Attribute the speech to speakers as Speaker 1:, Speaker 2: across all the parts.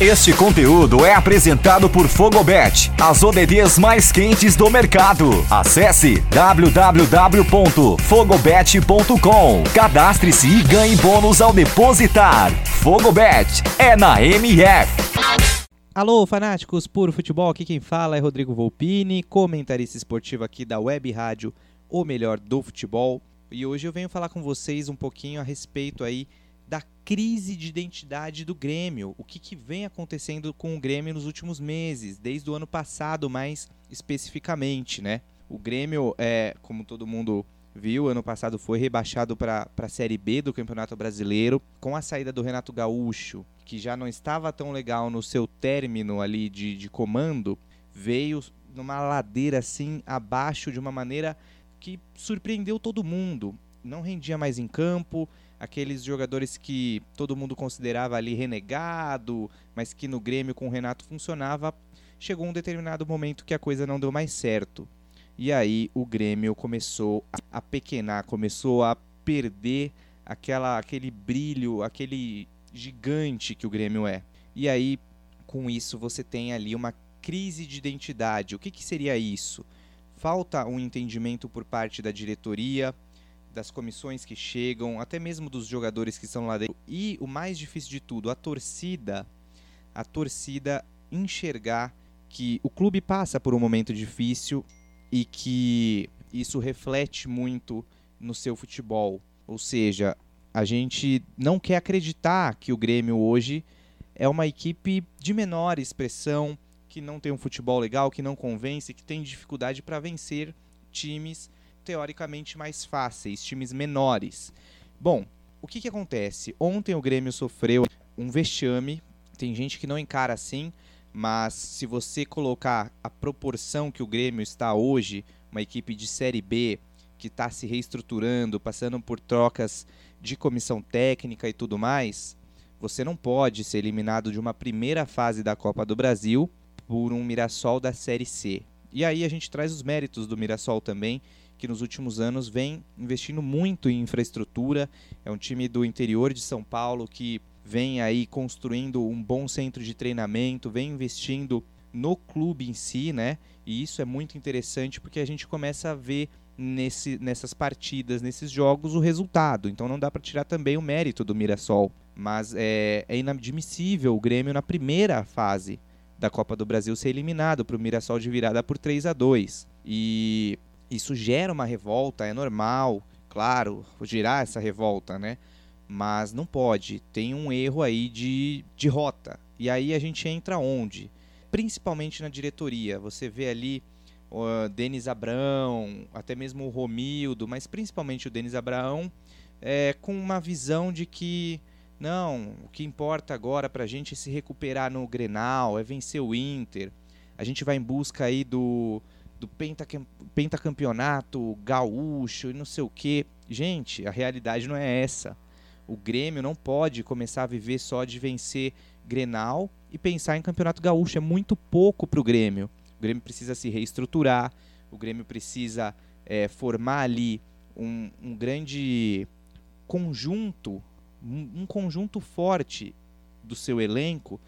Speaker 1: Este conteúdo é apresentado por Fogobet, as ODDs mais quentes do mercado. Acesse www.fogobet.com. Cadastre-se e ganhe bônus ao depositar. Fogobet é na MF.
Speaker 2: Alô, fanáticos puro futebol, aqui quem fala é Rodrigo Volpini, comentarista esportivo aqui da Web Rádio O Melhor do Futebol. E hoje eu venho falar com vocês um pouquinho a respeito aí da crise de identidade do Grêmio. O que, que vem acontecendo com o Grêmio nos últimos meses, desde o ano passado mais especificamente, né? O Grêmio, é, como todo mundo viu, ano passado foi rebaixado para a Série B do Campeonato Brasileiro, com a saída do Renato Gaúcho, que já não estava tão legal no seu término ali de, de comando, veio numa ladeira assim abaixo de uma maneira que surpreendeu todo mundo. Não rendia mais em campo, aqueles jogadores que todo mundo considerava ali renegado, mas que no Grêmio com o Renato funcionava, chegou um determinado momento que a coisa não deu mais certo. E aí o Grêmio começou a pequenar, começou a perder aquela, aquele brilho, aquele gigante que o Grêmio é. E aí, com isso, você tem ali uma crise de identidade. O que, que seria isso? Falta um entendimento por parte da diretoria, das comissões que chegam, até mesmo dos jogadores que estão lá dentro. E o mais difícil de tudo, a torcida, a torcida enxergar que o clube passa por um momento difícil e que isso reflete muito no seu futebol. Ou seja, a gente não quer acreditar que o Grêmio hoje é uma equipe de menor expressão, que não tem um futebol legal, que não convence, que tem dificuldade para vencer times teoricamente mais fáceis, times menores. Bom, o que, que acontece? Ontem o Grêmio sofreu um vexame. Tem gente que não encara assim, mas se você colocar a proporção que o Grêmio está hoje, uma equipe de Série B que está se reestruturando, passando por trocas de comissão técnica e tudo mais, você não pode ser eliminado de uma primeira fase da Copa do Brasil por um Mirassol da Série C. E aí a gente traz os méritos do Mirassol também, que nos últimos anos vem investindo muito em infraestrutura. É um time do interior de São Paulo que vem aí construindo um bom centro de treinamento, vem investindo no clube em si, né? E isso é muito interessante porque a gente começa a ver nesse, nessas partidas, nesses jogos, o resultado. Então não dá para tirar também o mérito do Mirassol. Mas é, é inadmissível o Grêmio na primeira fase da Copa do Brasil ser eliminado para o Mirassol de virada por 3 a 2 E isso gera uma revolta, é normal, claro, girar essa revolta, né? Mas não pode, tem um erro aí de, de rota. E aí a gente entra onde? Principalmente na diretoria. Você vê ali o Denis Abrão, até mesmo o Romildo, mas principalmente o Denis Abraão, é, com uma visão de que não, o que importa agora para a gente é se recuperar no Grenal, é vencer o Inter. A gente vai em busca aí do, do pentacampeonato gaúcho e não sei o que. Gente, a realidade não é essa. O Grêmio não pode começar a viver só de vencer Grenal e pensar em campeonato gaúcho. É muito pouco para o Grêmio. O Grêmio precisa se reestruturar, o Grêmio precisa é, formar ali um, um grande conjunto, um, um conjunto forte do seu elenco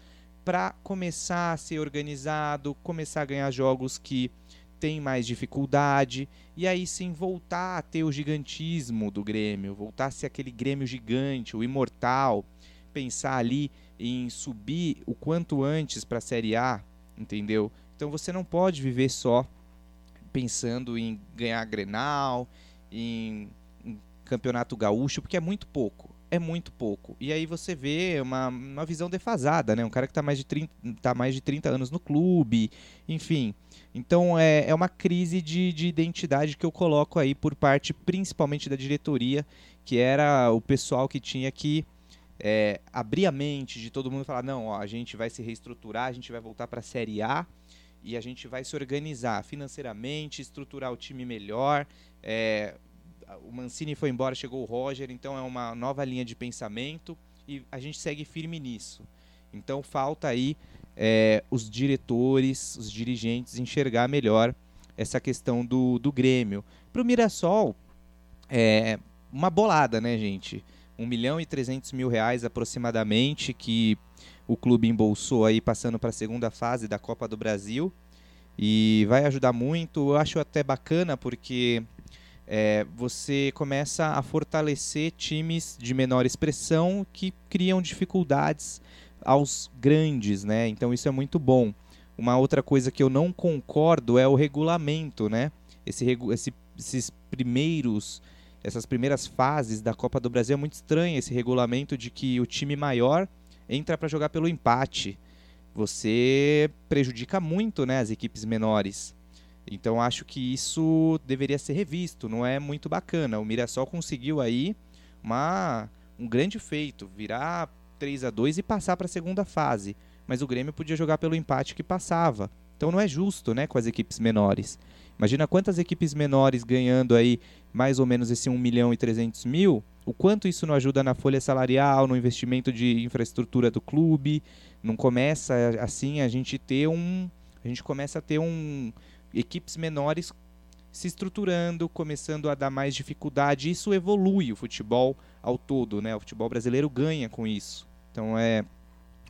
Speaker 2: para começar a ser organizado, começar a ganhar jogos que tem mais dificuldade, e aí sim voltar a ter o gigantismo do Grêmio, voltar a ser aquele Grêmio gigante, o imortal, pensar ali em subir o quanto antes para a Série A, entendeu? Então você não pode viver só pensando em ganhar Grenal, em, em Campeonato Gaúcho, porque é muito pouco é muito pouco. E aí você vê uma, uma visão defasada, né? Um cara que está mais, de 30, tá mais de 30 anos no clube, enfim. Então é, é uma crise de, de identidade que eu coloco aí por parte principalmente da diretoria, que era o pessoal que tinha que é, abrir a mente de todo mundo e falar: não, ó, a gente vai se reestruturar, a gente vai voltar para a Série A e a gente vai se organizar financeiramente, estruturar o time melhor. É, o Mancini foi embora, chegou o Roger, então é uma nova linha de pensamento e a gente segue firme nisso. Então falta aí é, os diretores, os dirigentes enxergar melhor essa questão do, do Grêmio. Para o Mirassol, é uma bolada, né, gente? 1 milhão e 300 mil reais aproximadamente que o clube embolsou aí passando para a segunda fase da Copa do Brasil e vai ajudar muito. Eu acho até bacana porque é, você começa a fortalecer times de menor expressão que criam dificuldades aos grandes, né? Então isso é muito bom. Uma outra coisa que eu não concordo é o regulamento, né? Esse, esse, esses primeiros, essas primeiras fases da Copa do Brasil é muito estranho esse regulamento de que o time maior entra para jogar pelo empate. Você prejudica muito, né, as equipes menores. Então acho que isso deveria ser revisto, não é muito bacana. O Mirassol conseguiu aí uma, um grande feito, virar 3 a 2 e passar para a segunda fase, mas o Grêmio podia jogar pelo empate que passava. Então não é justo, né, com as equipes menores. Imagina quantas equipes menores ganhando aí mais ou menos esse 1 milhão e 300 mil, o quanto isso não ajuda na folha salarial, no investimento de infraestrutura do clube. Não começa assim a gente ter um. A gente começa a ter um. Equipes menores se estruturando, começando a dar mais dificuldade. Isso evolui o futebol ao todo, né? O futebol brasileiro ganha com isso. Então é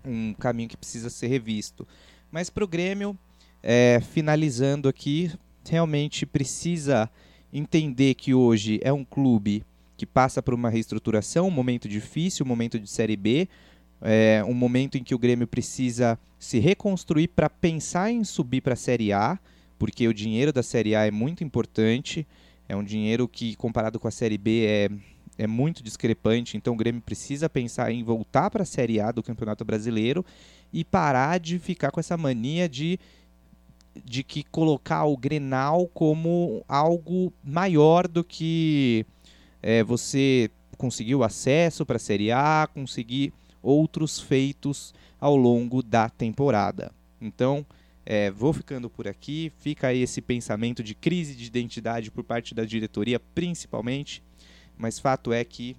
Speaker 2: um caminho que precisa ser revisto. Mas para o Grêmio, é, finalizando aqui, realmente precisa entender que hoje é um clube que passa por uma reestruturação, um momento difícil, um momento de Série B, é, um momento em que o Grêmio precisa se reconstruir para pensar em subir para a Série A, porque o dinheiro da Série A é muito importante, é um dinheiro que, comparado com a Série B, é, é muito discrepante, então o Grêmio precisa pensar em voltar para a Série A do Campeonato Brasileiro e parar de ficar com essa mania de de que colocar o Grenal como algo maior do que é, você conseguir o acesso para a Série A, conseguir outros feitos ao longo da temporada. Então, é, vou ficando por aqui. Fica aí esse pensamento de crise de identidade por parte da diretoria, principalmente. Mas fato é que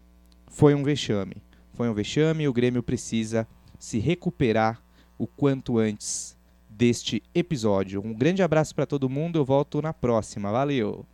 Speaker 2: foi um vexame. Foi um vexame e o Grêmio precisa se recuperar o quanto antes deste episódio. Um grande abraço para todo mundo, eu volto na próxima. Valeu!